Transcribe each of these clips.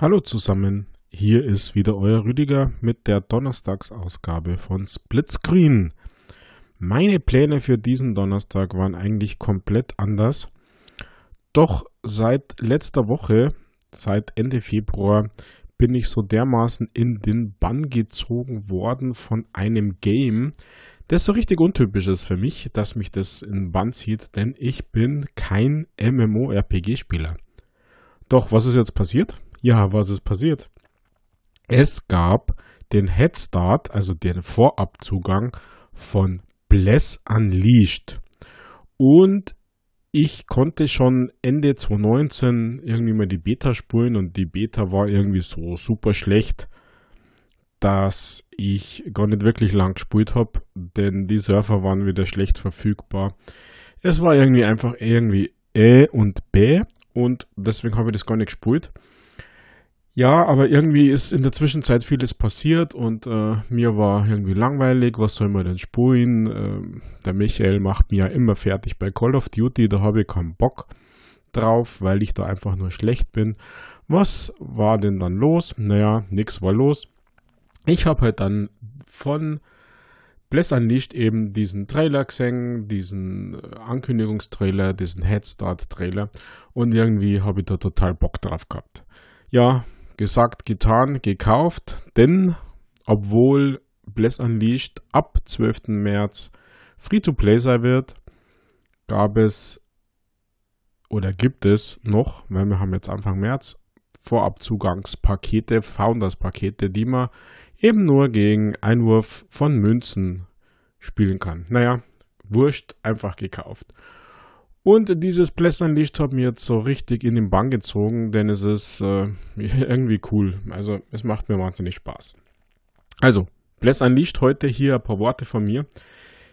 Hallo zusammen, hier ist wieder euer Rüdiger mit der Donnerstagsausgabe von Splitscreen. Meine Pläne für diesen Donnerstag waren eigentlich komplett anders. Doch seit letzter Woche, seit Ende Februar, bin ich so dermaßen in den Bann gezogen worden von einem Game, das so richtig untypisch ist für mich, dass mich das in den Bann zieht, denn ich bin kein MMORPG-Spieler. Doch was ist jetzt passiert? Ja, was ist passiert? Es gab den Head Start, also den Vorabzugang von Bless Unleashed. Und ich konnte schon Ende 2019 irgendwie mal die Beta spulen und die Beta war irgendwie so super schlecht, dass ich gar nicht wirklich lang gespielt habe, denn die Surfer waren wieder schlecht verfügbar. Es war irgendwie einfach irgendwie Ä und B und deswegen habe ich das gar nicht gespielt. Ja, aber irgendwie ist in der Zwischenzeit vieles passiert und äh, mir war irgendwie langweilig. Was soll man denn spulen? Ähm, der Michael macht mir ja immer fertig bei Call of Duty, da habe ich keinen Bock drauf, weil ich da einfach nur schlecht bin. Was war denn dann los? Naja, nix war los. Ich habe halt dann von Bless Unleashed eben diesen Trailer gesehen, diesen äh, Ankündigungstrailer, diesen Headstart-Trailer und irgendwie habe ich da total Bock drauf gehabt. Ja, gesagt, getan, gekauft, denn obwohl Bless Unleashed ab 12. März Free-to-Play sein wird, gab es oder gibt es noch, weil wir haben jetzt Anfang März, Vorabzugangspakete, Founders-Pakete, die man eben nur gegen Einwurf von Münzen spielen kann. Naja, wurscht, einfach gekauft. Und dieses Plästernlicht hat mir jetzt so richtig in den Bann gezogen, denn es ist äh, irgendwie cool. Also es macht mir wahnsinnig Spaß. Also, Licht heute hier ein paar Worte von mir.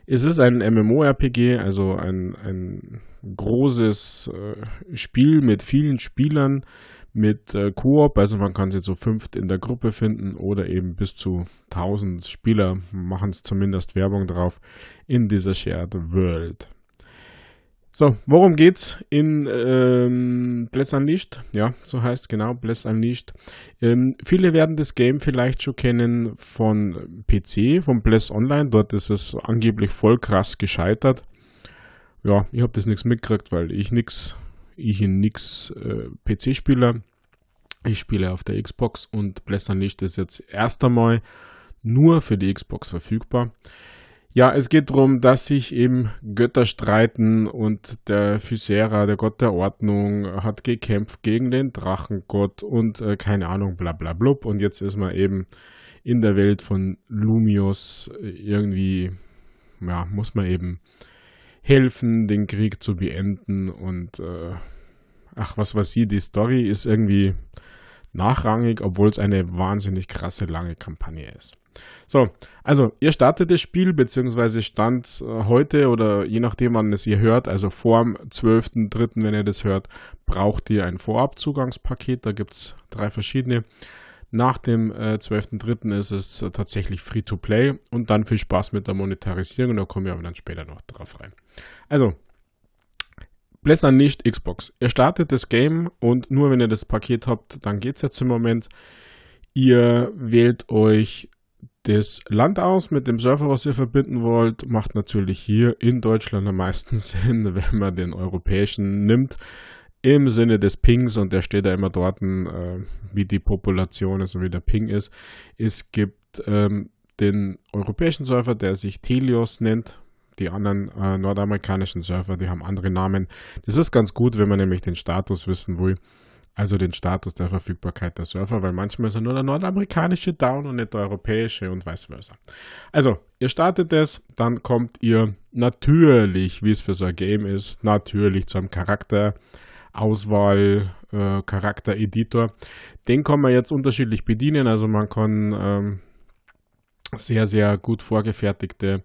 Es ist ein MMORPG, also ein, ein großes äh, Spiel mit vielen Spielern, mit äh, Koop, also man kann sich so fünft in der Gruppe finden oder eben bis zu 1000 Spieler machen es zumindest Werbung drauf in dieser Shared World. So, worum geht's in ähm, Bless Unleashed? Ja, so heißt genau Bless Unleashed. Ähm, viele werden das Game vielleicht schon kennen von PC, von Bless Online. Dort ist es angeblich voll krass gescheitert. Ja, ich habe das nichts mitgekriegt, weil ich nix, ich nix äh, PC-Spieler. Ich spiele auf der Xbox und Bless Unleashed ist jetzt erst einmal nur für die Xbox verfügbar. Ja, es geht darum, dass sich eben Götter streiten und der Physera, der Gott der Ordnung, hat gekämpft gegen den Drachengott und äh, keine Ahnung, bla bla blub. Und jetzt ist man eben in der Welt von Lumios äh, irgendwie, ja, muss man eben helfen, den Krieg zu beenden und äh, ach, was weiß ich, die Story ist irgendwie nachrangig, obwohl es eine wahnsinnig krasse lange Kampagne ist. So, also ihr startet das Spiel, beziehungsweise stand äh, heute oder je nachdem, wann es ihr hört, also vor dem 12.03., wenn ihr das hört, braucht ihr ein Vorabzugangspaket. Da gibt es drei verschiedene. Nach dem äh, 12.03. ist es äh, tatsächlich Free-to-Play und dann viel Spaß mit der Monetarisierung. Da kommen wir aber dann später noch drauf rein. Also, Blässern nicht Xbox. Ihr startet das Game und nur wenn ihr das Paket habt, dann geht es jetzt im Moment. Ihr wählt euch das Land aus mit dem Server, was ihr verbinden wollt, macht natürlich hier in Deutschland am meisten Sinn, wenn man den europäischen nimmt. Im Sinne des Pings, und der steht da immer dort, äh, wie die Population, also wie der Ping ist. Es gibt ähm, den europäischen Server, der sich Telios nennt. Die anderen äh, nordamerikanischen Server, die haben andere Namen. Das ist ganz gut, wenn man nämlich den Status wissen will also den Status der Verfügbarkeit der Server, weil manchmal ist er nur der nordamerikanische down und nicht der europäische und vice versa. Also, ihr startet es, dann kommt ihr natürlich, wie es für so ein Game ist, natürlich zu einem Charakterauswahl, äh, Charaktereditor. Den kann man jetzt unterschiedlich bedienen, also man kann ähm, sehr, sehr gut vorgefertigte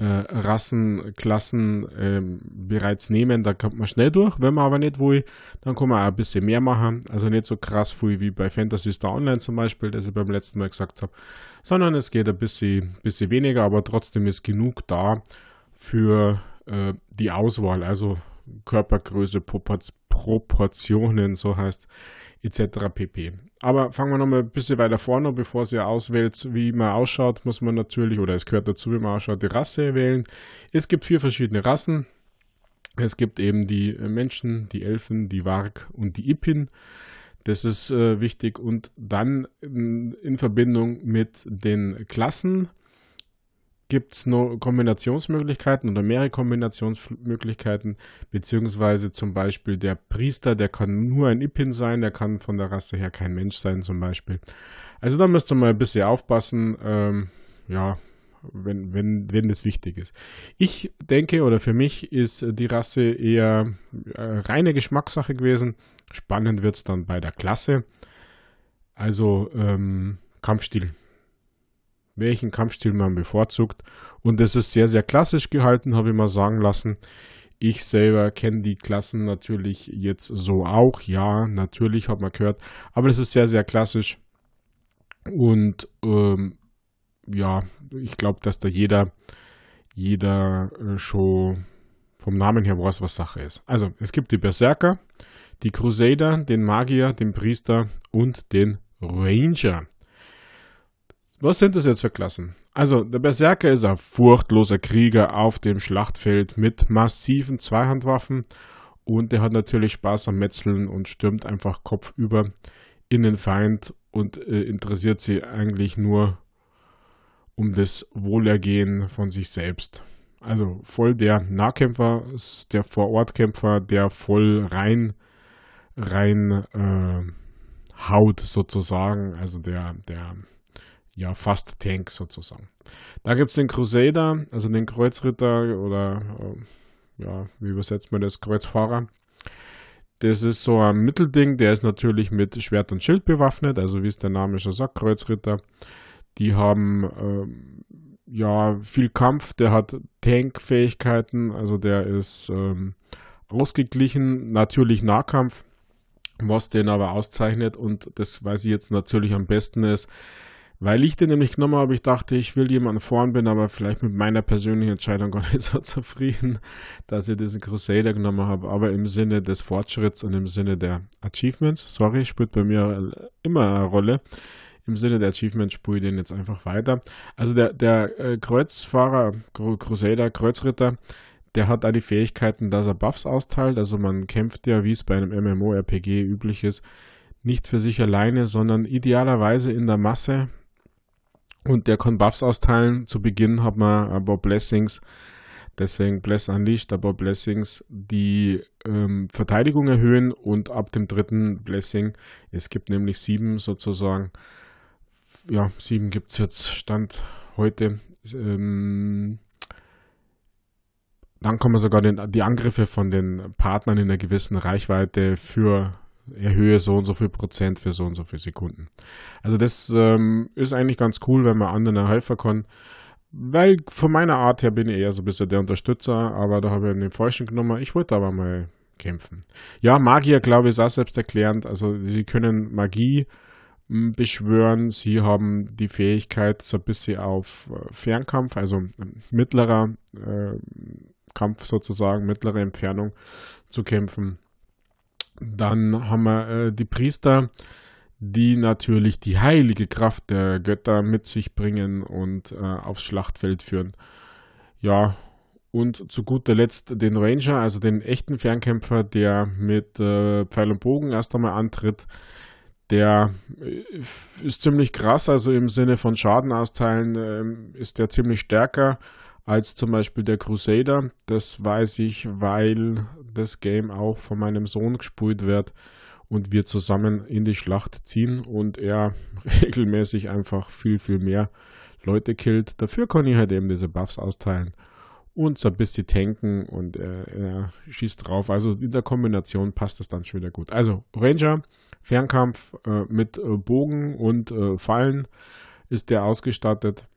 äh, Rassen, Klassen äh, bereits nehmen. Da kommt man schnell durch. Wenn man aber nicht will, dann kann man auch ein bisschen mehr machen. Also nicht so krass viel wie bei Fantasy Star Online zum Beispiel, das ich beim letzten Mal gesagt habe, sondern es geht ein bisschen, bisschen weniger, aber trotzdem ist genug da für äh, die Auswahl. Also Körpergröße, Proportionen, so heißt etc. pp. Aber fangen wir nochmal ein bisschen weiter vorne, bevor ihr auswählt, wie man ausschaut, muss man natürlich, oder es gehört dazu, wie man ausschaut, die Rasse wählen. Es gibt vier verschiedene Rassen. Es gibt eben die Menschen, die Elfen, die Warg und die Ipin. Das ist äh, wichtig. Und dann in, in Verbindung mit den Klassen gibt es noch Kombinationsmöglichkeiten oder mehrere Kombinationsmöglichkeiten, beziehungsweise zum Beispiel der Priester, der kann nur ein Ipin sein, der kann von der Rasse her kein Mensch sein zum Beispiel. Also da müsst ihr mal ein bisschen aufpassen, ähm, ja, wenn, wenn, wenn das wichtig ist. Ich denke, oder für mich ist die Rasse eher äh, reine Geschmackssache gewesen. Spannend wird es dann bei der Klasse. Also ähm, Kampfstil welchen Kampfstil man bevorzugt. Und das ist sehr, sehr klassisch gehalten, habe ich mal sagen lassen. Ich selber kenne die Klassen natürlich jetzt so auch. Ja, natürlich hat man gehört. Aber es ist sehr, sehr klassisch. Und ähm, ja, ich glaube, dass da jeder, jeder äh, schon vom Namen her weiß, was Sache ist. Also, es gibt die Berserker, die Crusader, den Magier, den Priester und den Ranger. Was sind das jetzt für Klassen? Also, der Berserker ist ein furchtloser Krieger auf dem Schlachtfeld mit massiven Zweihandwaffen und der hat natürlich Spaß am Metzeln und stürmt einfach kopfüber in den Feind und äh, interessiert sich eigentlich nur um das Wohlergehen von sich selbst. Also voll der Nahkämpfer, der Vorortkämpfer, der voll rein rein äh, haut sozusagen, also der der ja, fast Tank sozusagen. Da gibt es den Crusader, also den Kreuzritter oder äh, ja, wie übersetzt man das, Kreuzfahrer. Das ist so ein Mittelding, der ist natürlich mit Schwert und Schild bewaffnet, also wie es der Name schon sagt, Kreuzritter. Die haben ähm, ja viel Kampf, der hat Tankfähigkeiten, also der ist ähm, ausgeglichen, natürlich Nahkampf, was den aber auszeichnet und das weiß ich jetzt natürlich am besten ist, weil ich den nämlich genommen habe, ich dachte, ich will jemanden vorn, bin aber vielleicht mit meiner persönlichen Entscheidung gar nicht so zufrieden, dass ich diesen Crusader genommen habe. Aber im Sinne des Fortschritts und im Sinne der Achievements, sorry, spielt bei mir immer eine Rolle. Im Sinne der Achievements spule ich den jetzt einfach weiter. Also der, der äh, Kreuzfahrer, Crusader, Kreuzritter, der hat auch die Fähigkeiten, dass er Buffs austeilt. Also man kämpft ja, wie es bei einem MMORPG üblich ist, nicht für sich alleine, sondern idealerweise in der Masse und der kann Buffs austeilen. Zu Beginn hat man paar Blessings. Deswegen Bless Unleashed, paar Blessings, die ähm, Verteidigung erhöhen und ab dem dritten Blessing, es gibt nämlich sieben sozusagen, ja, sieben gibt es jetzt Stand heute, ähm, dann kann man sogar den, die Angriffe von den Partnern in einer gewissen Reichweite für erhöhe so und so viel Prozent für so und so viele Sekunden. Also das ähm, ist eigentlich ganz cool, wenn man anderen helfen kann. Weil von meiner Art her bin ich eher so ein bisschen der Unterstützer, aber da habe ich einen falschen genommen. Ich wollte aber mal kämpfen. Ja, Magier, glaube ich, ist auch selbsterklärend. Also sie können Magie hm, beschwören. Sie haben die Fähigkeit, so ein bisschen auf äh, Fernkampf, also mittlerer äh, Kampf sozusagen, mittlere Entfernung zu kämpfen. Dann haben wir äh, die Priester, die natürlich die heilige Kraft der Götter mit sich bringen und äh, aufs Schlachtfeld führen. Ja, und zu guter Letzt den Ranger, also den echten Fernkämpfer, der mit äh, Pfeil und Bogen erst einmal antritt. Der äh, ist ziemlich krass, also im Sinne von Schaden austeilen äh, ist der ziemlich stärker als zum Beispiel der Crusader. Das weiß ich, weil das Game auch von meinem Sohn gespielt wird und wir zusammen in die Schlacht ziehen und er regelmäßig einfach viel, viel mehr Leute killt. Dafür kann ich halt eben diese Buffs austeilen und so ein bisschen tanken und äh, er schießt drauf. Also in der Kombination passt das dann schon wieder gut. Also Ranger, Fernkampf äh, mit äh, Bogen und äh, Fallen ist der ausgestattet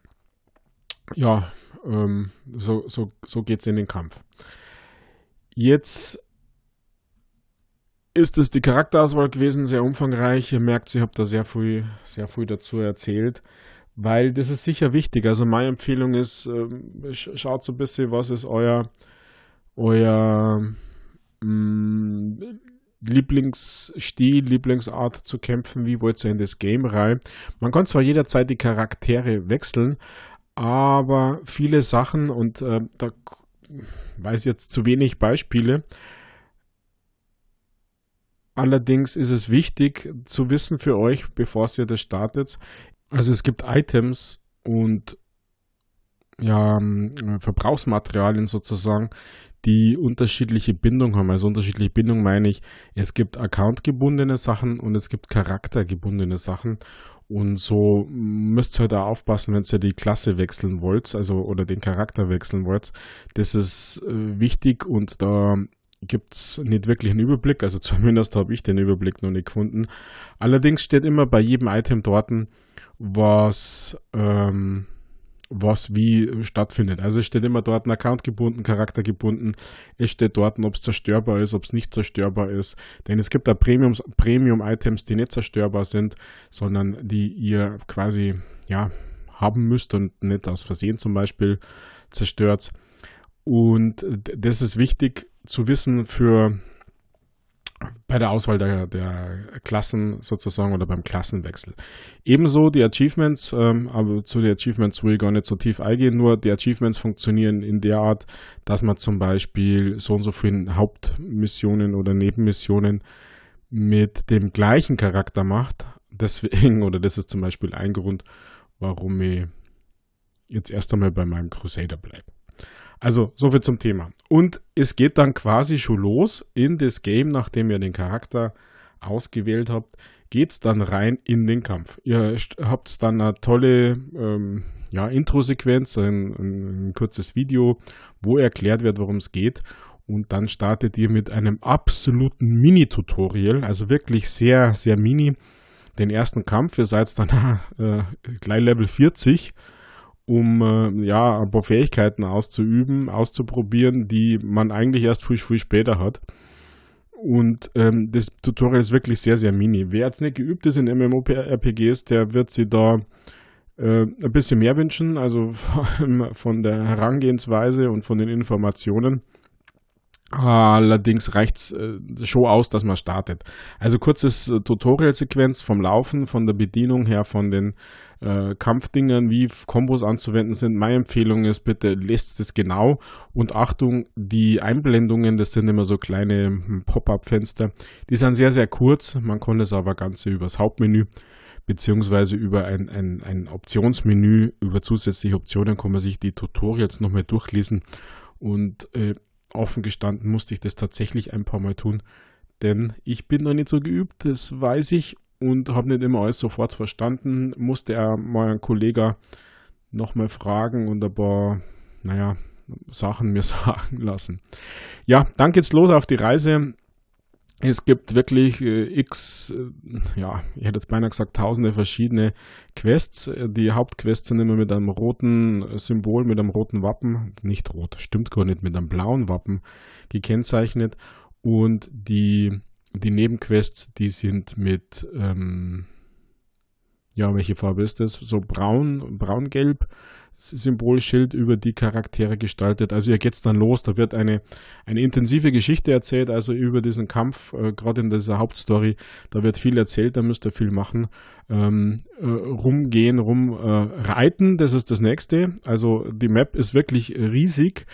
ja, ähm, so, so, so geht es in den Kampf. Jetzt ist es die Charakterauswahl gewesen, sehr umfangreich. Ihr merkt, ich habe da sehr viel, sehr viel dazu erzählt, weil das ist sicher wichtig. Also meine Empfehlung ist, ähm, schaut so ein bisschen, was ist euer, euer mh, mm, Lieblingsstil, Lieblingsart zu kämpfen, wie wollt ihr in das Game rein. Man kann zwar jederzeit die Charaktere wechseln, aber viele Sachen, und äh, da weiß jetzt zu wenig Beispiele, Allerdings ist es wichtig zu wissen für euch, bevor ihr das startet. Also es gibt Items und ja, Verbrauchsmaterialien sozusagen, die unterschiedliche Bindung haben. Also unterschiedliche Bindung meine ich, es gibt accountgebundene Sachen und es gibt charaktergebundene Sachen. Und so müsst ihr da aufpassen, wenn ihr die Klasse wechseln wollt, also oder den Charakter wechseln wollt. Das ist äh, wichtig und da gibt es nicht wirklich einen Überblick, also zumindest habe ich den Überblick noch nicht gefunden. Allerdings steht immer bei jedem Item dort, was, ähm, was wie stattfindet. Also es steht immer dort ein Account gebunden, Charakter gebunden. Es steht dort, ob es zerstörbar ist, ob es nicht zerstörbar ist. Denn es gibt da Premium-Items, die nicht zerstörbar sind, sondern die ihr quasi ja, haben müsst und nicht aus Versehen zum Beispiel zerstört. Und das ist wichtig zu wissen für bei der Auswahl der, der Klassen sozusagen oder beim Klassenwechsel. Ebenso die Achievements, ähm, aber zu den Achievements will ich gar nicht so tief eingehen, nur die Achievements funktionieren in der Art, dass man zum Beispiel so und so viele Hauptmissionen oder Nebenmissionen mit dem gleichen Charakter macht. Deswegen, oder das ist zum Beispiel ein Grund, warum ich jetzt erst einmal bei meinem Crusader bleibe. Also, soviel zum Thema. Und es geht dann quasi schon los in das Game, nachdem ihr den Charakter ausgewählt habt, geht es dann rein in den Kampf. Ihr habt dann eine tolle ähm, ja, Intro-Sequenz, ein, ein, ein kurzes Video, wo erklärt wird, worum es geht. Und dann startet ihr mit einem absoluten Mini-Tutorial, also wirklich sehr, sehr mini, den ersten Kampf. Ihr seid dann äh, gleich Level 40 um äh, ja ein paar Fähigkeiten auszuüben, auszuprobieren, die man eigentlich erst viel, viel später hat. Und ähm, das Tutorial ist wirklich sehr, sehr mini. Wer jetzt nicht geübt ist in MMORPGs, der wird sich da äh, ein bisschen mehr wünschen, also vor allem von der Herangehensweise und von den Informationen. Allerdings reicht es äh, schon aus, dass man startet. Also kurzes äh, Tutorial-Sequenz vom Laufen, von der Bedienung her, von den äh, Kampfdingern, wie Kombos anzuwenden sind. Meine Empfehlung ist, bitte lest es genau und Achtung, die Einblendungen, das sind immer so kleine hm, Pop-up-Fenster, die sind sehr, sehr kurz. Man kann es aber Ganze übers Hauptmenü beziehungsweise über ein, ein, ein Optionsmenü, über zusätzliche Optionen kann man sich die Tutorials nochmal durchlesen und äh, offen gestanden musste ich das tatsächlich ein paar Mal tun, denn ich bin noch nicht so geübt, das weiß ich und habe nicht immer alles sofort verstanden. Musste er mal einen Kollegen nochmal fragen und ein paar, naja, Sachen mir sagen lassen. Ja, dann geht's los auf die Reise. Es gibt wirklich äh, x, äh, ja, ich hätte jetzt beinahe gesagt, tausende verschiedene Quests. Die Hauptquests sind immer mit einem roten Symbol, mit einem roten Wappen, nicht rot, stimmt gar nicht, mit einem blauen Wappen gekennzeichnet. Und die, die Nebenquests, die sind mit, ähm, ja, welche Farbe ist das? So braun, braun-gelb Symbolschild über die Charaktere gestaltet. Also hier geht's dann los, da wird eine, eine intensive Geschichte erzählt, also über diesen Kampf, äh, gerade in dieser Hauptstory, da wird viel erzählt, da müsst ihr viel machen. Ähm, äh, rumgehen, rumreiten, äh, das ist das nächste. Also die Map ist wirklich riesig,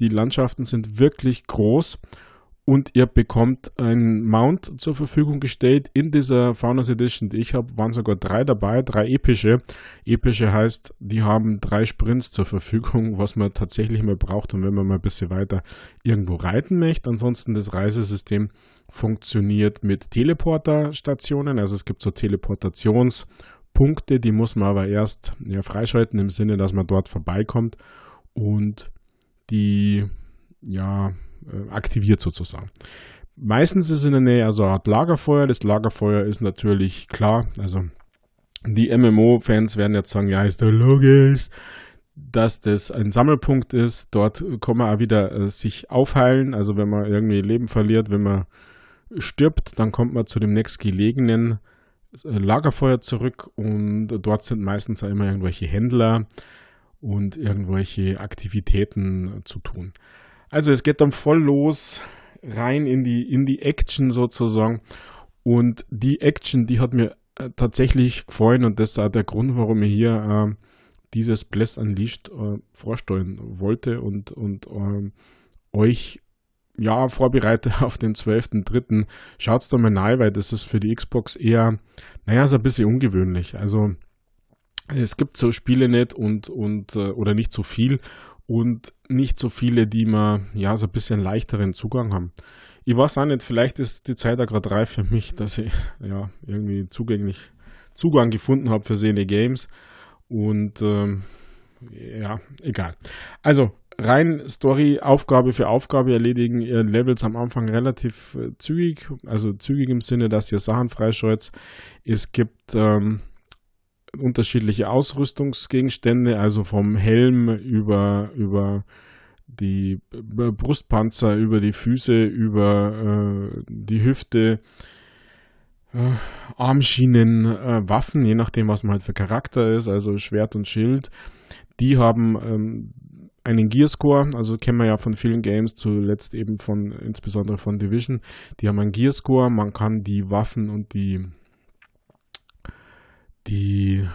die Landschaften sind wirklich groß und ihr bekommt ein Mount zur Verfügung gestellt. In dieser Faunus Edition, die ich habe, waren sogar drei dabei, drei epische. Epische heißt, die haben drei Sprints zur Verfügung, was man tatsächlich mal braucht und wenn man mal ein bisschen weiter irgendwo reiten möchte. Ansonsten das Reisesystem funktioniert mit Teleporterstationen, also es gibt so Teleportationspunkte, die muss man aber erst ja, freischalten im Sinne, dass man dort vorbeikommt und die ja aktiviert sozusagen. Meistens ist in der Nähe also eine Art Lagerfeuer. Das Lagerfeuer ist natürlich klar, also die MMO-Fans werden jetzt sagen, ja, ist doch logisch, dass das ein Sammelpunkt ist. Dort kann man auch wieder äh, sich aufheilen. Also wenn man irgendwie Leben verliert, wenn man stirbt, dann kommt man zu dem nächstgelegenen äh, Lagerfeuer zurück und dort sind meistens auch immer irgendwelche Händler und irgendwelche Aktivitäten zu tun. Also es geht dann voll los rein in die, in die Action sozusagen. Und die Action, die hat mir äh, tatsächlich gefallen und das ist auch der Grund, warum ich hier äh, dieses Bless Unleashed äh, vorstellen wollte und, und ähm, euch ja, vorbereite auf den 12.3. Schaut's da mal rein, weil das ist für die Xbox eher, naja, so ein bisschen ungewöhnlich. Also es gibt so Spiele nicht und, und äh, oder nicht so viel und nicht so viele, die mal ja so ein bisschen leichteren Zugang haben. Ich weiß auch nicht, vielleicht ist die Zeit da gerade reif für mich, dass ich ja irgendwie zugänglich Zugang gefunden habe für seine Games und ähm, ja, egal. Also rein Story, Aufgabe für Aufgabe erledigen ihr Levels am Anfang relativ äh, zügig, also zügig im Sinne, dass ihr Sachen freischaltet. Es gibt ähm, unterschiedliche Ausrüstungsgegenstände, also vom Helm über, über die Brustpanzer, über die Füße, über äh, die Hüfte, äh, Armschienen, äh, Waffen, je nachdem, was man halt für Charakter ist, also Schwert und Schild. Die haben ähm, einen Gearscore, also kennen wir ja von vielen Games, zuletzt eben von, insbesondere von Division. Die haben einen Gearscore, man kann die Waffen und die die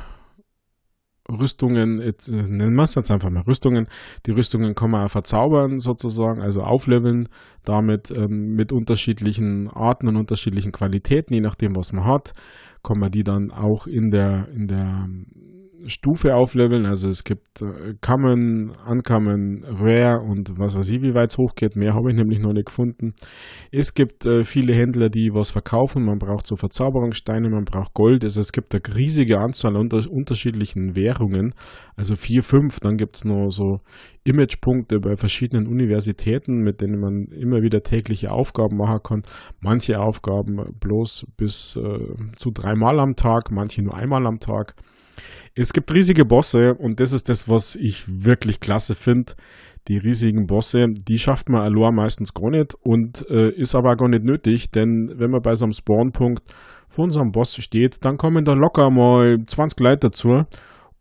Rüstungen, jetzt, nennen wir es jetzt einfach mal Rüstungen, die Rüstungen kann man auch verzaubern sozusagen, also aufleveln, damit ähm, mit unterschiedlichen Arten und unterschiedlichen Qualitäten, je nachdem was man hat, kann man die dann auch in der, in der Stufe aufleveln. Also es gibt äh, Common, Uncommon, Rare und was weiß ich, wie weit es hochgeht. Mehr habe ich nämlich noch nicht gefunden. Es gibt äh, viele Händler, die was verkaufen. Man braucht so Verzauberungssteine, man braucht Gold. Also es gibt eine riesige Anzahl unter unterschiedlichen Währungen. Also vier, fünf. Dann gibt es noch so Imagepunkte bei verschiedenen Universitäten, mit denen man immer wieder tägliche Aufgaben machen kann. Manche Aufgaben bloß bis äh, zu dreimal am Tag, manche nur einmal am Tag. Es gibt riesige Bosse und das ist das, was ich wirklich klasse finde. Die riesigen Bosse, die schafft man allein meistens gar nicht und äh, ist aber gar nicht nötig, denn wenn man bei so einem Spawnpunkt vor unserem Boss steht, dann kommen da locker mal 20 Leute dazu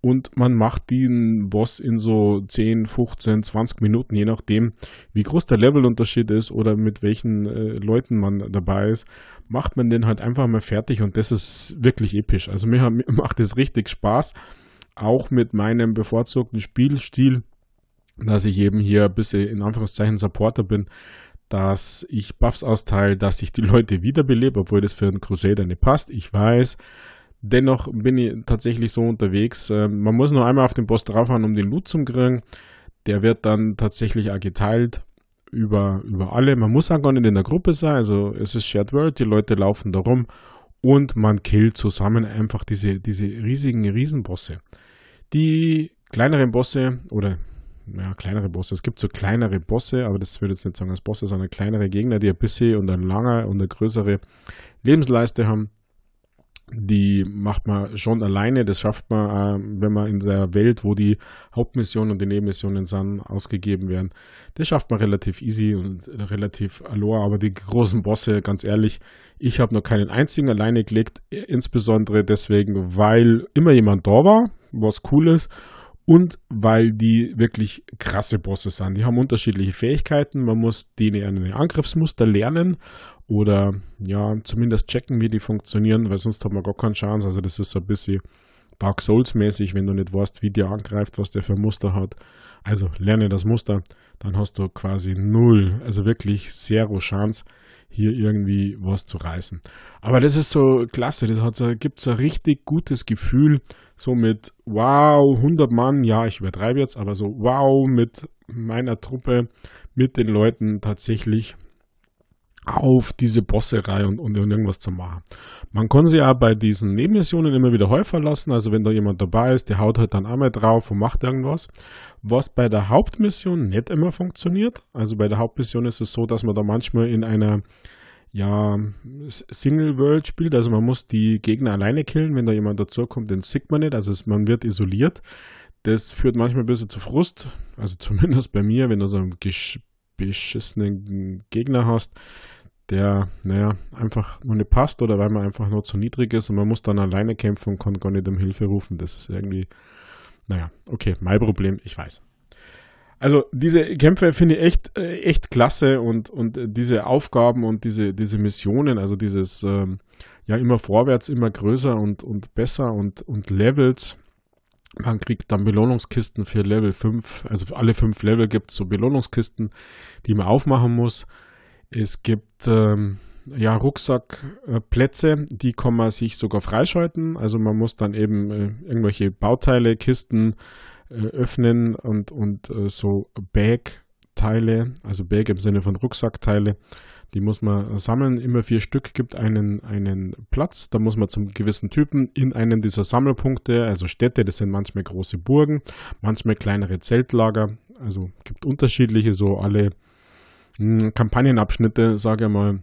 und man macht den Boss in so 10, 15, 20 Minuten, je nachdem, wie groß der Levelunterschied ist oder mit welchen äh, Leuten man dabei ist, macht man den halt einfach mal fertig und das ist wirklich episch. Also mir, mir macht es richtig Spaß, auch mit meinem bevorzugten Spielstil, dass ich eben hier ein bisschen in Anführungszeichen Supporter bin, dass ich Buffs austeile, dass ich die Leute wiederbelebe, obwohl das für einen Crusader nicht passt. Ich weiß, Dennoch bin ich tatsächlich so unterwegs. Ähm, man muss nur einmal auf den Boss draufhauen, um den Loot zu kriegen. Der wird dann tatsächlich auch geteilt über, über alle. Man muss auch gar nicht in der Gruppe sein. Also es ist Shared World, die Leute laufen da rum und man killt zusammen einfach diese, diese riesigen Riesenbosse. Die kleineren Bosse oder ja, kleinere Bosse. Es gibt so kleinere Bosse, aber das würde ich jetzt nicht sagen als Bosse, sondern kleinere Gegner, die ein bisschen und eine lange und eine größere Lebensleiste haben die macht man schon alleine. Das schafft man, äh, wenn man in der Welt, wo die Hauptmissionen und die Nebenmissionen sind, ausgegeben werden. Das schafft man relativ easy und relativ alor. Aber die großen Bosse, ganz ehrlich, ich habe noch keinen einzigen alleine gelegt. Insbesondere deswegen, weil immer jemand da war, was cool ist. Und weil die wirklich krasse Bosse sind. Die haben unterschiedliche Fähigkeiten. Man muss denen ein Angriffsmuster lernen oder ja, zumindest checken, wie die funktionieren, weil sonst hat man gar keine Chance. Also das ist so ein bisschen Dark Souls-mäßig, wenn du nicht weißt, wie der angreift, was der für Muster hat. Also lerne das Muster, dann hast du quasi null, also wirklich zero Chance, hier irgendwie was zu reißen. Aber das ist so klasse, das hat so, gibt so ein richtig gutes Gefühl, so mit wow, 100 Mann, ja, ich übertreibe jetzt, aber so wow, mit meiner Truppe, mit den Leuten tatsächlich auf diese Bosse-Reihe und, und, irgendwas zu machen. Man kann sie ja bei diesen Nebenmissionen immer wieder häufer lassen, also wenn da jemand dabei ist, der haut halt dann einmal drauf und macht irgendwas. Was bei der Hauptmission nicht immer funktioniert, also bei der Hauptmission ist es so, dass man da manchmal in einer ja, Single World spielt, also man muss die Gegner alleine killen, wenn da jemand dazukommt, den sieht man nicht, also man wird isoliert. Das führt manchmal ein bisschen zu Frust, also zumindest bei mir, wenn du so einen beschissenen Gegner hast, der, naja, einfach nur nicht passt oder weil man einfach nur zu niedrig ist und man muss dann alleine kämpfen und kann gar nicht um Hilfe rufen. Das ist irgendwie, naja, okay, mein Problem, ich weiß. Also diese Kämpfe finde ich echt, äh, echt klasse und, und diese Aufgaben und diese, diese Missionen, also dieses ähm, ja immer vorwärts, immer größer und, und besser und, und Levels. Man kriegt dann Belohnungskisten für Level 5, also für alle fünf Level gibt es so Belohnungskisten, die man aufmachen muss. Es gibt ähm, ja, Rucksackplätze, die kann man sich sogar freischalten. Also man muss dann eben äh, irgendwelche Bauteile, Kisten äh, öffnen und, und äh, so Bag-Teile, also Bag im Sinne von Rucksackteile, die muss man sammeln. Immer vier Stück gibt einen, einen Platz. Da muss man zum gewissen Typen in einen dieser Sammelpunkte, also Städte, das sind manchmal große Burgen, manchmal kleinere Zeltlager. Also gibt unterschiedliche, so alle mh, hm, Kampagnenabschnitte, sage ich mal,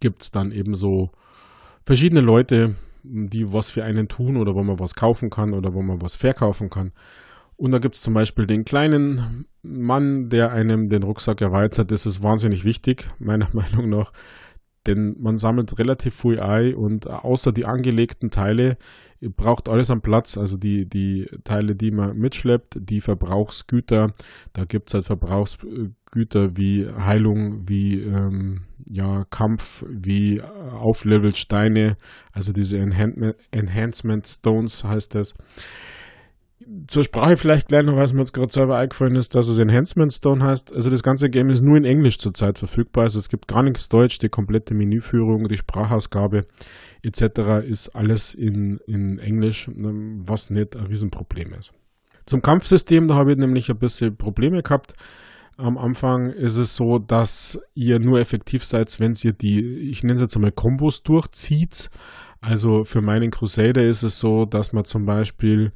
gibt es dann eben so verschiedene Leute, die was für einen tun oder wo man was kaufen kann oder wo man was verkaufen kann. Und da gibt es zum Beispiel den kleinen Mann, der einem den Rucksack erweitert. Das ist wahnsinnig wichtig, meiner Meinung nach. Denn man sammelt relativ viel Ei und außer die angelegten Teile braucht alles am Platz. Also die, die Teile, die man mitschleppt, die Verbrauchsgüter, da gibt es halt Verbrauchsgüter wie Heilung, wie ähm, ja, Kampf, wie Auflevelsteine, also diese Enhancement Stones heißt das zur Sprache vielleicht gleich noch, was mir jetzt gerade selber eingefallen ist, dass es Enhancement Stone heißt. Also das ganze Game ist nur in Englisch zurzeit verfügbar. Also es gibt gar nichts Deutsch, die komplette Menüführung, die Sprachausgabe etc. ist alles in, in Englisch, was nicht ein Riesenproblem ist. Zum Kampfsystem, da habe ich nämlich ein bisschen Probleme gehabt. Am Anfang ist es so, dass ihr nur effektiv seid, wenn ihr die, ich nenne es jetzt einmal Kombos durchzieht. Also für meinen Crusader ist es so, dass man zum Beispiel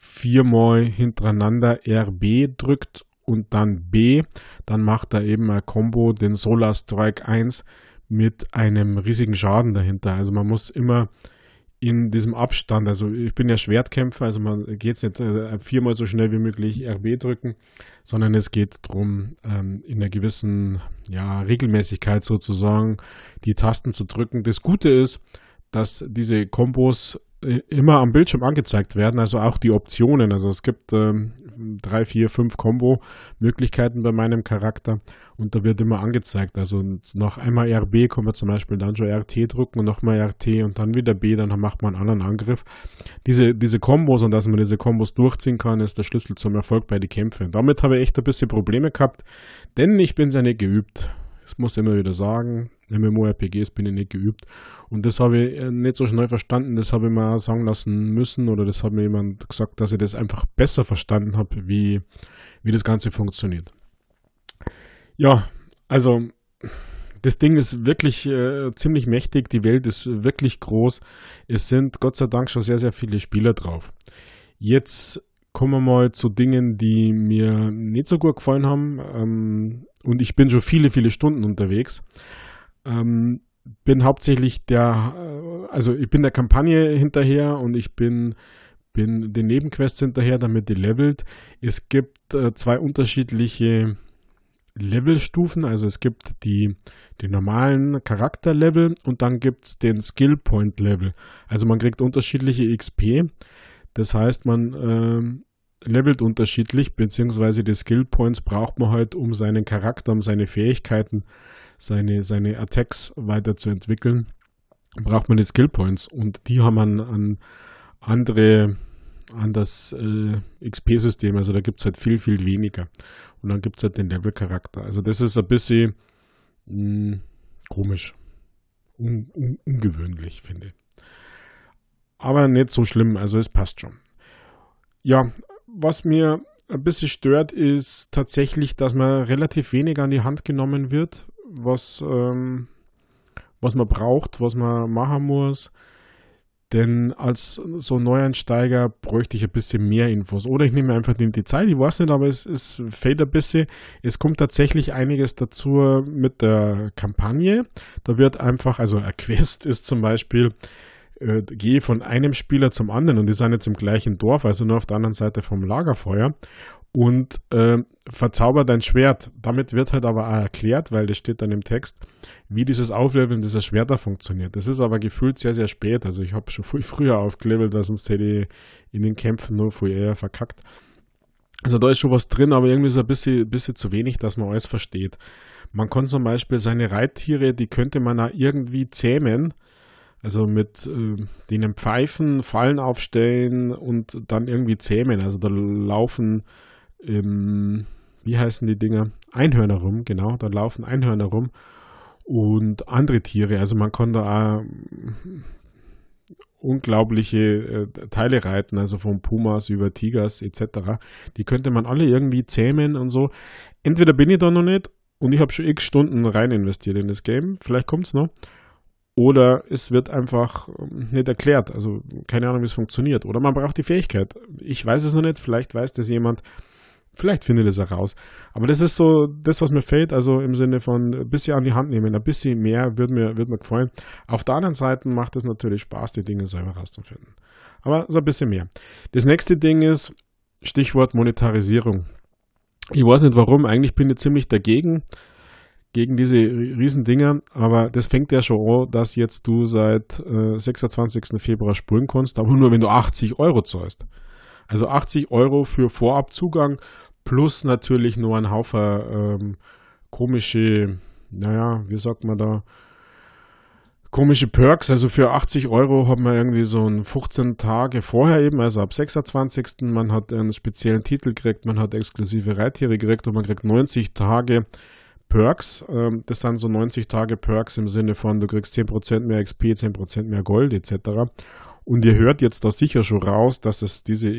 viermal hintereinander RB drückt und dann B, dann macht er eben ein Combo, den Solar Strike 1 mit einem riesigen Schaden dahinter. Also man muss immer in diesem Abstand, also ich bin ja Schwertkämpfer, also man geht nicht äh, viermal so schnell wie möglich RB drücken, sondern es geht darum, ähm, in einer gewissen ja, Regelmäßigkeit sozusagen die Tasten zu drücken. Das Gute ist, dass diese Kombos immer am Bildschirm angezeigt werden, also auch die Optionen. Also es gibt ähm, drei, vier, fünf Combo-Möglichkeiten bei meinem Charakter und da wird immer angezeigt. Also noch einmal RB kann man zum Beispiel dann schon RT drücken und nochmal RT und dann wieder B, dann macht man einen anderen Angriff. Diese, diese Kombos und dass man diese Kombos durchziehen kann, ist der Schlüssel zum Erfolg bei den Kämpfen. Damit habe ich echt ein bisschen Probleme gehabt, denn ich bin sehr nicht geübt. Das muss ich immer wieder sagen. MMORPGs bin ich nicht geübt. Und das habe ich äh, nicht so schnell verstanden. Das habe ich mir sagen lassen müssen oder das hat mir jemand gesagt, dass ich das einfach besser verstanden habe, wie, wie das Ganze funktioniert. Ja, also das Ding ist wirklich äh, ziemlich mächtig. Die Welt ist wirklich groß. Es sind Gott sei Dank schon sehr, sehr viele Spieler drauf. Jetzt kommen wir mal zu Dingen, die mir nicht so gut gefallen haben. Ähm, und ich bin schon viele, viele Stunden unterwegs. Ähm, bin hauptsächlich der, äh, also ich bin der Kampagne hinterher und ich bin, bin den Nebenquests hinterher, damit die levelt. Es gibt äh, zwei unterschiedliche Levelstufen, also es gibt die, die normalen Charakterlevel und dann gibt es den Skill Level. Also man kriegt unterschiedliche XP. Das heißt, man ähm, levelt unterschiedlich, beziehungsweise die Skill Points braucht man halt, um seinen Charakter, um seine Fähigkeiten, seine, seine Attacks weiterzuentwickeln, braucht man die Skill Points und die haben man an andere, an das äh, XP-System, also da gibt es halt viel, viel weniger. Und dann gibt es halt den Level-Charakter. Also das ist ein bisschen mh, hm, komisch. Un, un, ungewöhnlich, finde ich. Aber nicht so schlimm, also es passt schon. Ja, was mir ein bisschen stört, ist tatsächlich, dass man relativ wenig an die Hand genommen wird, was, ähm, was man braucht, was man machen muss. Denn als so Neueinsteiger bräuchte ich ein bisschen mehr Infos. Oder ich nehme einfach die Zeit, ich weiß nicht, aber es, es fehlt ein bisschen. Es kommt tatsächlich einiges dazu mit der Kampagne. Da wird einfach, also ein Quest ist zum Beispiel, äh, gehe von einem Spieler zum anderen und die sind jetzt im gleichen Dorf, also nur auf der anderen Seite vom Lagerfeuer und äh, verzauber dein Schwert. Damit wird halt aber auch erklärt, weil das steht dann im Text, wie dieses Aufleveln dieser Schwerter funktioniert. Das ist aber gefühlt sehr, sehr spät. Also ich habe schon viel früher aufgelevelt, sonst hätte ich in den Kämpfen nur viel eher verkackt. Also da ist schon was drin, aber irgendwie so ein bisschen, bisschen zu wenig, dass man alles versteht. Man kann zum Beispiel seine Reittiere, die könnte man auch irgendwie zähmen. Also mit äh, denen Pfeifen, Fallen aufstellen und dann irgendwie zähmen. Also da laufen, ähm, wie heißen die Dinger? Einhörner rum, genau. Da laufen Einhörner rum und andere Tiere. Also man kann da auch unglaubliche äh, Teile reiten, also von Pumas über Tigers etc. Die könnte man alle irgendwie zähmen und so. Entweder bin ich da noch nicht und ich habe schon x Stunden rein investiert in das Game, vielleicht kommt es noch. Oder es wird einfach ähm, nicht erklärt, also keine Ahnung, wie es funktioniert. Oder man braucht die Fähigkeit. Ich weiß es noch nicht, vielleicht weiß das jemand, Vielleicht findet es auch raus. Aber das ist so das, was mir fehlt. Also im Sinne von ein bisschen an die Hand nehmen, ein bisschen mehr würde mir, würde mir gefallen. Auf der anderen Seite macht es natürlich Spaß, die Dinge selber rauszufinden. Aber so ein bisschen mehr. Das nächste Ding ist Stichwort Monetarisierung. Ich weiß nicht warum, eigentlich bin ich ziemlich dagegen, gegen diese Riesendinger, aber das fängt ja schon an, dass jetzt du seit äh, 26. Februar spulen kannst, aber nur wenn du 80 Euro zahlst. Also 80 Euro für Vorabzugang plus natürlich nur ein Haufen ähm, komische, naja, wie sagt man da, komische Perks. Also für 80 Euro hat man irgendwie so ein 15 Tage vorher eben, also ab 26. Man hat einen speziellen Titel gekriegt, man hat exklusive Reittiere gekriegt und man kriegt 90 Tage Perks. Ähm, das sind so 90 Tage Perks im Sinne von, du kriegst 10% mehr XP, 10% mehr Gold etc. Und ihr hört jetzt da sicher schon raus, dass es diese,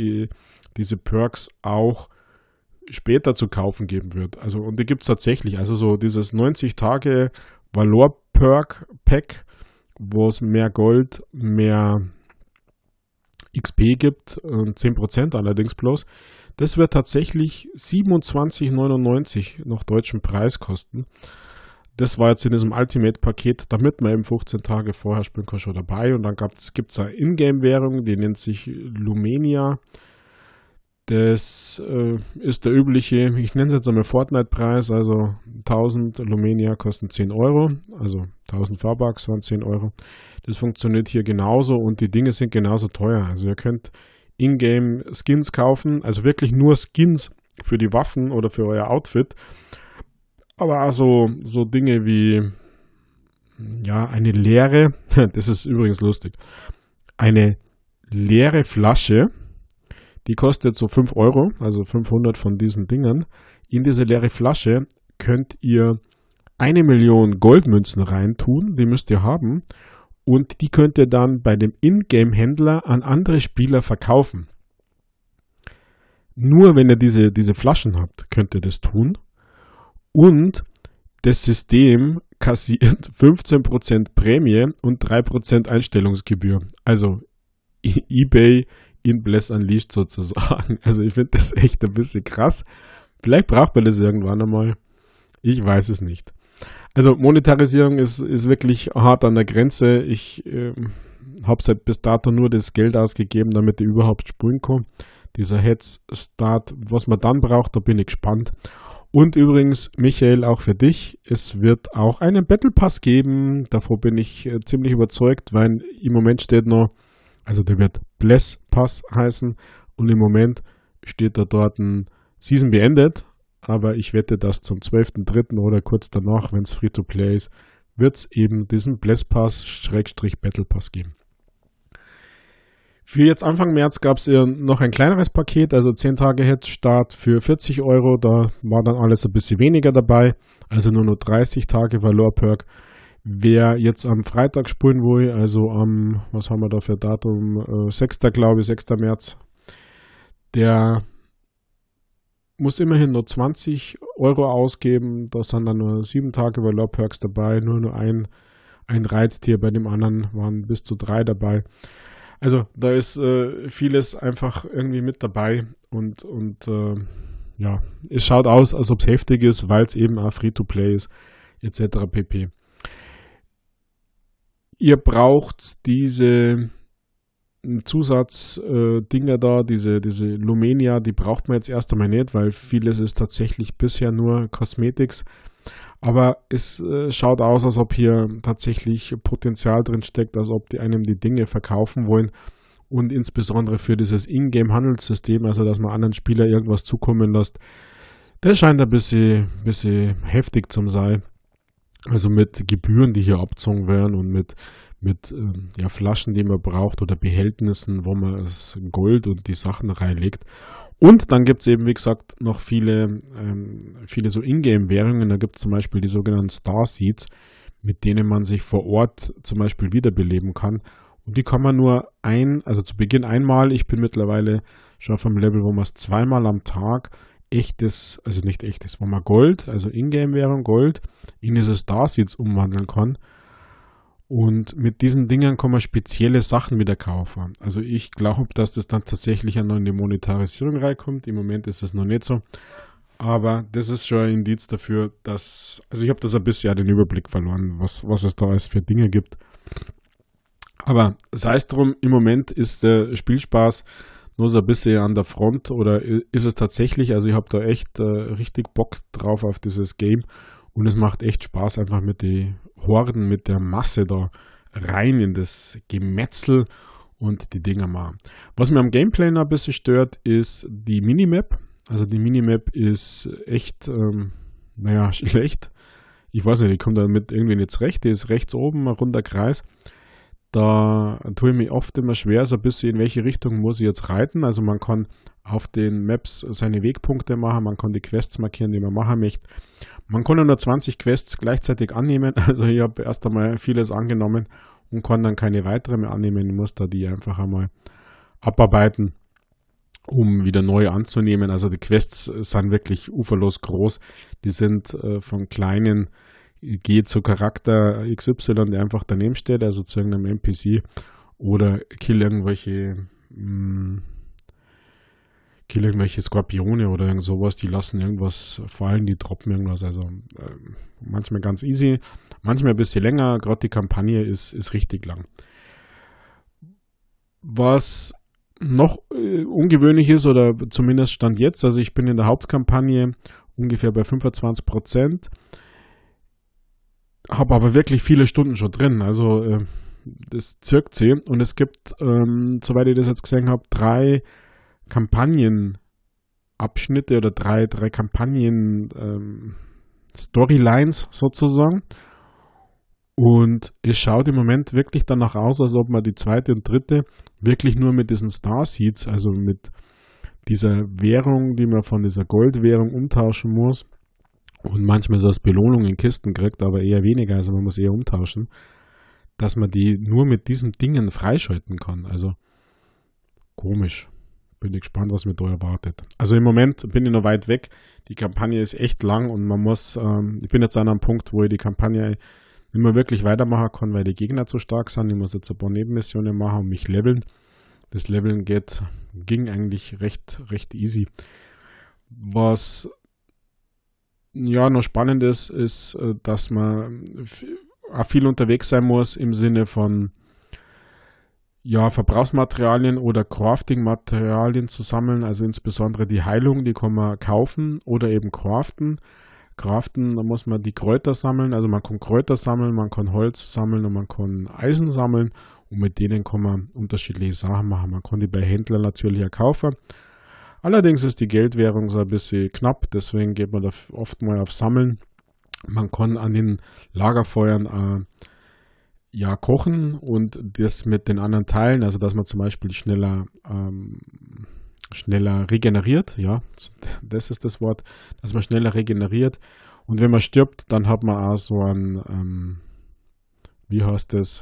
diese Perks auch später zu kaufen geben wird. Also, und die gibt es tatsächlich. Also so dieses 90 Tage Valor Perk Pack, wo es mehr Gold, mehr XP gibt, 10% allerdings bloß. Das wird tatsächlich 27,99 nach deutschem Preis kosten das war jetzt in diesem Ultimate-Paket, damit man eben 15 Tage vorher spielen kann, schon dabei. Und dann gibt es eine Ingame-Währung, die nennt sich Lumenia. Das äh, ist der übliche, ich nenne es jetzt einmal Fortnite-Preis, also 1000 Lumenia kosten 10 Euro, also 1000 V-Bucks waren 10 Euro. Das funktioniert hier genauso und die Dinge sind genauso teuer. Also ihr könnt Ingame Skins kaufen, also wirklich nur Skins für die Waffen oder für euer Outfit aber auch so, so Dinge wie, ja, eine leere, das ist übrigens lustig, eine leere Flasche, die kostet so 5 Euro, also 500 von diesen Dingern. In diese leere Flasche könnt ihr eine Million Goldmünzen reintun, die müsst ihr haben. Und die könnt ihr dann bei dem Ingame-Händler an andere Spieler verkaufen. Nur wenn ihr diese, diese Flaschen habt, könnt ihr das tun. Und das System kassiert 15% Prämie und 3% Einstellungsgebühr. Also eBay in Bless Unleashed sozusagen. Also ich finde das echt ein bisschen krass. Vielleicht braucht man das irgendwann einmal. Ich weiß es nicht. Also Monetarisierung ist, ist wirklich hart an der Grenze. Ich äh, habe seit bis dato nur das Geld ausgegeben, damit ich überhaupt spulen kann. Dieser Head Start, was man dann braucht, da bin ich gespannt. Und übrigens, Michael, auch für dich, es wird auch einen Battle Pass geben. Davor bin ich äh, ziemlich überzeugt, weil im Moment steht noch, also der wird Bless Pass heißen und im Moment steht da dort ein Season beendet. Aber ich wette, dass zum 12.3. oder kurz danach, wenn es Free-to-Play ist, wird es eben diesen Bless Pass Schrägstrich Battle Pass geben. Für jetzt Anfang März gab es noch ein kleineres Paket, also 10 Tage Headstart für 40 Euro. Da war dann alles ein bisschen weniger dabei, also nur noch 30 Tage Valor Perk. Wer jetzt am Freitag spulen will, also am, was haben wir da für Datum, äh, 6. glaube ich, 6. März, der muss immerhin nur 20 Euro ausgeben. Da sind dann nur 7 Tage Valor Perks dabei, nur nur ein, ein Reittier, bei dem anderen waren bis zu drei dabei. Also da ist äh, vieles einfach irgendwie mit dabei und, und äh, ja, es schaut aus, als ob es heftig ist, weil es eben auch Free-to-Play ist, etc. pp. Ihr braucht diese Zusatzdinger äh, da, diese, diese Lumenia, die braucht man jetzt erst einmal nicht, weil vieles ist tatsächlich bisher nur Cosmetics. Aber es äh, schaut aus, als ob hier tatsächlich Potenzial drin steckt, als ob die einem die Dinge verkaufen wollen. und insbesondere für dieses Ingame-Handelssystem, also dass man anderen Spieler irgendwas zukommen lässt, das scheint ein bisschen, bisschen heftig zu sein. Also mit Gebühren, die hier abzogen werden und mit, mit ähm, ja, Flaschen, die man braucht oder Behältnissen, wo man das Gold und die Sachen reinlegt. Und dann gibt es eben, wie gesagt, noch viele, ähm, viele so Ingame-Währungen. Da gibt es zum Beispiel die sogenannten Star Seeds, mit denen man sich vor Ort zum Beispiel wiederbeleben kann. Und die kann man nur ein, also zu Beginn einmal. Ich bin mittlerweile schon auf einem Level, wo man es zweimal am Tag echtes, also nicht echtes, wo man Gold, also Ingame-Währung Gold, in diese Starseeds umwandeln kann. Und mit diesen Dingen kann man spezielle Sachen wieder kaufen. Also ich glaube, dass das dann tatsächlich noch in die Monetarisierung reinkommt. Im Moment ist es noch nicht so. Aber das ist schon ein Indiz dafür, dass, also ich habe das ein bisschen den Überblick verloren, was, was es da alles für Dinge gibt. Aber sei es drum, im Moment ist der Spielspaß nur so ein bisschen an der Front oder ist es tatsächlich? Also ich habe da echt äh, richtig Bock drauf auf dieses Game und es macht echt Spaß, einfach mit den Horden, mit der Masse da rein in das Gemetzel und die Dinger machen. Was mir am Gameplay noch ein bisschen stört, ist die Minimap. Also die Minimap ist echt, ähm, naja, schlecht. Ich weiß nicht, ich komme damit irgendwie nicht zurecht. Die ist rechts oben, ein runder Kreis. Da tue ich mich oft immer schwer, so ein bisschen in welche Richtung muss ich jetzt reiten. Also man kann auf den Maps seine Wegpunkte machen, man kann die Quests markieren, die man machen möchte. Man kann nur 20 Quests gleichzeitig annehmen. Also ich habe erst einmal vieles angenommen und kann dann keine weitere mehr annehmen. Ich muss da die einfach einmal abarbeiten, um wieder neu anzunehmen. Also die Quests sind wirklich uferlos groß. Die sind äh, von kleinen gehe zu Charakter XY, der einfach daneben steht, also zu irgendeinem NPC, oder kill irgendwelche, mh, mm, irgendwelche Skorpione oder irgend sowas, die lassen irgendwas fallen, die droppen irgendwas, also äh, manchmal ganz easy, manchmal ein bisschen länger, gerade die Kampagne ist, ist richtig lang. Was noch äh, ungewöhnlich ist, oder zumindest stand jetzt, also ich bin in der Hauptkampagne ungefähr bei 25 Prozent, habe aber wirklich viele Stunden schon drin. Also äh, das zirkt sie. Und es gibt, ähm, soweit ich das jetzt gesehen habe, drei Kampagnenabschnitte oder drei, drei Kampagnen ähm, Storylines sozusagen. Und es schaut im Moment wirklich danach aus, als ob man die zweite und dritte wirklich nur mit diesen Star Seeds, also mit dieser Währung, die man von dieser Goldwährung umtauschen muss, und manchmal so als Belohnung in Kisten kriegt, aber eher weniger, also man muss eher umtauschen, dass man die nur mit diesen Dingen freischalten kann. Also komisch. Bin ich gespannt, was mir da erwartet. Also im Moment bin ich noch weit weg. Die Kampagne ist echt lang und man muss, ähm, ich bin jetzt an einem Punkt, wo ich die Kampagne nicht mehr wirklich weitermachen kann, weil die Gegner zu stark sind. Ich muss jetzt ein paar Nebenmissionen machen und mich leveln. Das Leveln geht, ging eigentlich recht, recht easy. Was ja noch spannend ist, ist, äh, dass man auch viel unterwegs sein muss im Sinne von ja, Verbrauchsmaterialien oder Crafting-Materialien zu sammeln, also insbesondere die Heilung, die kann man kaufen oder eben craften. Craften, da muss man die Kräuter sammeln, also man kann Kräuter sammeln, man kann Holz sammeln und man kann Eisen sammeln und mit denen kann man unterschiedliche Sachen machen. Man kann die bei Händlern natürlich auch kaufen Allerdings ist die Geldwährung so ein bisschen knapp, deswegen geht man da oft mal auf Sammeln. Man kann an den Lagerfeuern äh, ja kochen und das mit den anderen Teilen, also dass man zum Beispiel schneller ähm, schneller regeneriert, ja, das ist das Wort, dass man schneller regeneriert. Und wenn man stirbt, dann hat man auch so ein, ähm, wie heißt das?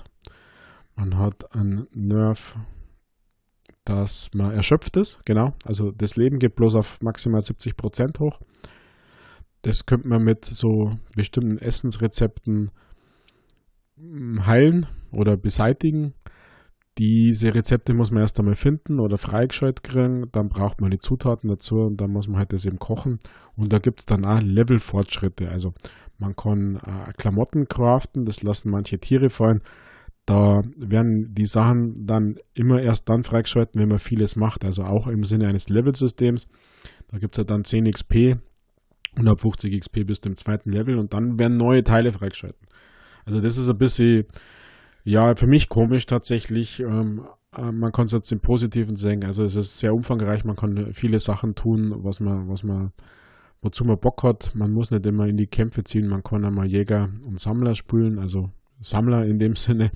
Man hat ein Nerv, dass man erschöpft ist, genau. Also das Leben geht bloß auf maximal 70 Prozent hoch. Das könnte man mit so bestimmten Essensrezepten heilen oder beseitigen. Diese Rezepte muss man erst einmal finden oder freigeschaltet kriegen. Dann braucht man die Zutaten dazu und dann muss man halt das eben kochen. Und da gibt es dann auch Levelfortschritte. Also man kann äh, Klamotten craften, das lassen manche Tiere fallen. Da werden die Sachen dann immer erst dann freigeschalten, wenn man vieles macht, also auch im Sinne eines Levelsystems. Da gibt es ja dann 10 XP und ab 50 XP bis zum zweiten Level und dann werden neue Teile freigeschalten. Also das ist ein bisschen, ja, für mich komisch tatsächlich, ähm, äh, man kann es jetzt im Positiven sehen. Also es ist sehr umfangreich, man kann viele Sachen tun, was man, was man, wozu man Bock hat. Man muss nicht immer in die Kämpfe ziehen, man kann einmal Jäger und Sammler spielen, also Sammler in dem Sinne,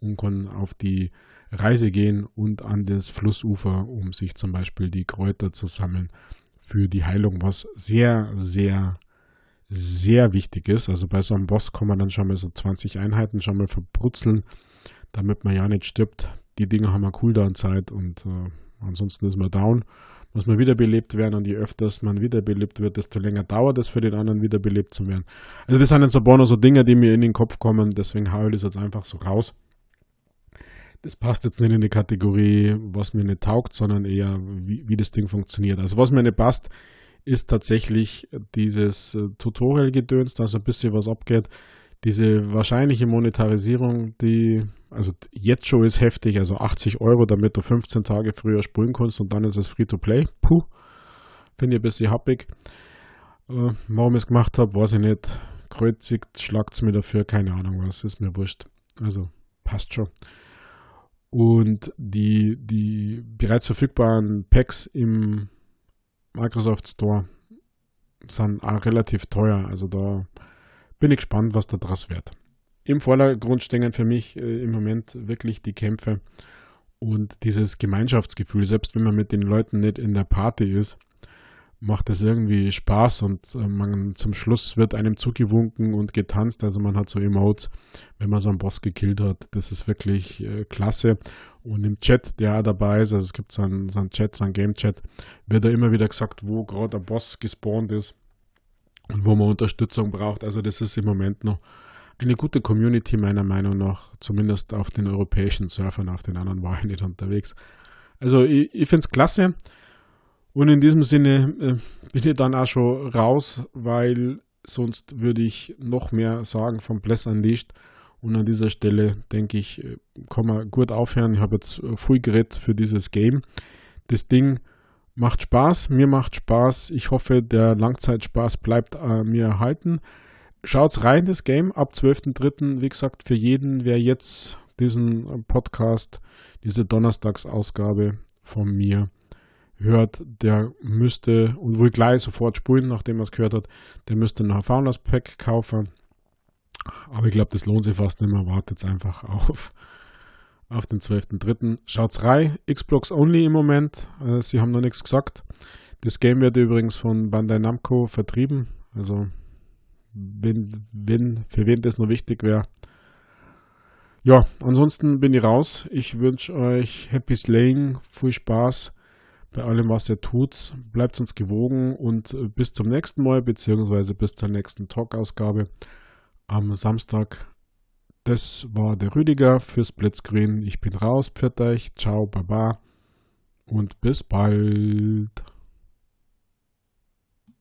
und kann auf die Reise gehen und an das Flussufer, um sich zum Beispiel die Kräuter zu sammeln für die Heilung, was sehr, sehr, sehr wichtig ist. Also bei so einem Boss kann man dann schon mal so 20 Einheiten schon mal verbrutzeln, damit man ja nicht stirbt. Die Dinge haben eine Cooldown-Zeit und äh, ansonsten ist man down. Muss man wiederbelebt werden und je öfters man wiederbelebt wird, desto länger dauert es für den anderen wiederbelebt zu werden. Also das sind jetzt ein paar so Dinge, die mir in den Kopf kommen, deswegen haue ich das jetzt einfach so raus das passt jetzt nicht in die Kategorie, was mir nicht taugt, sondern eher, wie, wie das Ding funktioniert. Also was mir nicht passt, ist tatsächlich dieses äh, Tutorial-Gedöns, dass ein bisschen was abgeht. Diese wahrscheinliche Monetarisierung, die, also jetzt schon ist heftig, also 80 Euro, damit du 15 Tage früher spielen kannst und dann ist es Free-to-Play. Puh, finde ich ein bisschen happig. Äh, warum ich es gemacht habe, weiß ich nicht. Kreuzigt, schlagt es mir dafür, keine Ahnung was, ist mir wurscht. Also passt schon. Und die, die bereits verfügbaren Packs im Microsoft Store sind auch relativ teuer. Also da bin ich gespannt, was da draus wird. Im Vordergrund stehen für mich äh, im Moment wirklich die Kämpfe und dieses Gemeinschaftsgefühl. Selbst wenn man mit den Leuten nicht in der Party ist, macht es irgendwie Spaß und äh, man zum Schluss wird einem zugewunken und getanzt. Also man hat so Emotes, wenn man so einen Boss gekillt hat. Das ist wirklich äh, klasse. Und im Chat, der dabei ist, also es gibt so einen, so einen Chat, so einen Game-Chat, wird da immer wieder gesagt, wo gerade der Boss gespawnt ist und wo man Unterstützung braucht. Also das ist im Moment noch eine gute Community meiner Meinung nach, zumindest auf den europäischen Surfern, auf den anderen war ich nicht unterwegs. Also ich, ich finde es klasse. Und in diesem Sinne äh, bin ich dann auch schon raus, weil sonst würde ich noch mehr sagen vom Bless Unleashed. Und an dieser Stelle denke ich, äh, kann man gut aufhören. Ich habe jetzt äh, viel geredet für dieses Game. Das Ding macht Spaß, mir macht Spaß. Ich hoffe, der Langzeitspaß bleibt äh, mir erhalten. Schaut's rein, das Game, ab 12.03. Wie gesagt, für jeden, wer jetzt diesen Podcast, diese Donnerstagsausgabe von mir hört, der müsste und wohl gleich sofort spulen, nachdem er es gehört hat, der müsste noch ein Founders Pack kaufen. Aber ich glaube, das lohnt sich fast nicht mehr. Wartet einfach auf, auf den 12.3. Schaut's rein. Xbox only im Moment. Äh, sie haben noch nichts gesagt. Das Game wird übrigens von Bandai Namco vertrieben. Also, wenn, wenn, für wen das noch wichtig wäre. Ja, ansonsten bin ich raus. Ich wünsche euch Happy Slaying, viel Spaß bei allem, was ihr tut. Bleibt uns gewogen und äh, bis zum nächsten Mal, beziehungsweise bis zur nächsten Talk-Ausgabe am Samstag. Das war der Rüdiger für Splitscreen. Ich bin raus, pfiat euch, ciao, baba und bis bald.